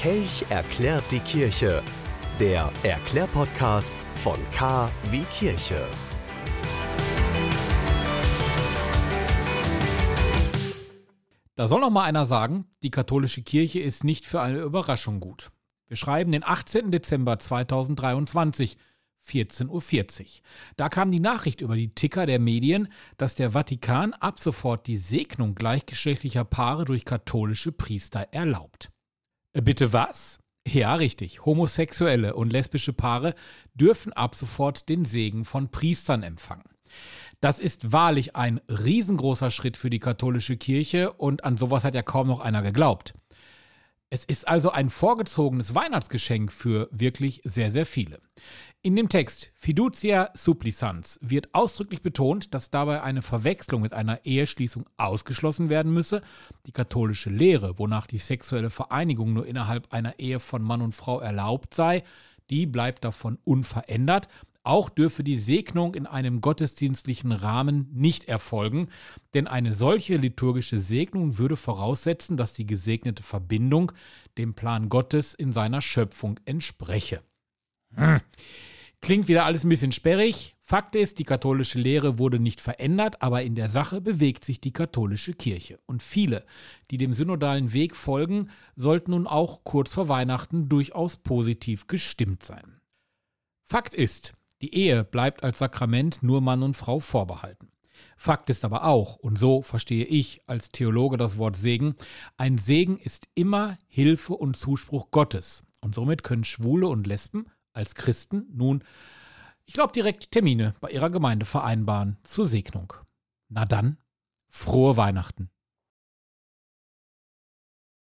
Kelch erklärt die Kirche. Der Erklärpodcast von K wie Kirche. Da soll noch mal einer sagen, die katholische Kirche ist nicht für eine Überraschung gut. Wir schreiben den 18. Dezember 2023. 14.40 Uhr. Da kam die Nachricht über die Ticker der Medien, dass der Vatikan ab sofort die Segnung gleichgeschlechtlicher Paare durch katholische Priester erlaubt. Äh, bitte was? Ja, richtig. Homosexuelle und lesbische Paare dürfen ab sofort den Segen von Priestern empfangen. Das ist wahrlich ein riesengroßer Schritt für die katholische Kirche und an sowas hat ja kaum noch einer geglaubt. Es ist also ein vorgezogenes Weihnachtsgeschenk für wirklich sehr, sehr viele. In dem Text Fiducia Supplicans wird ausdrücklich betont, dass dabei eine Verwechslung mit einer Eheschließung ausgeschlossen werden müsse. Die katholische Lehre, wonach die sexuelle Vereinigung nur innerhalb einer Ehe von Mann und Frau erlaubt sei, die bleibt davon unverändert. Auch dürfe die Segnung in einem gottesdienstlichen Rahmen nicht erfolgen, denn eine solche liturgische Segnung würde voraussetzen, dass die gesegnete Verbindung dem Plan Gottes in seiner Schöpfung entspreche. Hm. Klingt wieder alles ein bisschen sperrig. Fakt ist, die katholische Lehre wurde nicht verändert, aber in der Sache bewegt sich die katholische Kirche. Und viele, die dem synodalen Weg folgen, sollten nun auch kurz vor Weihnachten durchaus positiv gestimmt sein. Fakt ist, die Ehe bleibt als Sakrament nur Mann und Frau vorbehalten. Fakt ist aber auch, und so verstehe ich als Theologe das Wort Segen, ein Segen ist immer Hilfe und Zuspruch Gottes. Und somit können Schwule und Lesben als Christen nun, ich glaube, direkt Termine bei ihrer Gemeinde vereinbaren zur Segnung. Na dann, frohe Weihnachten.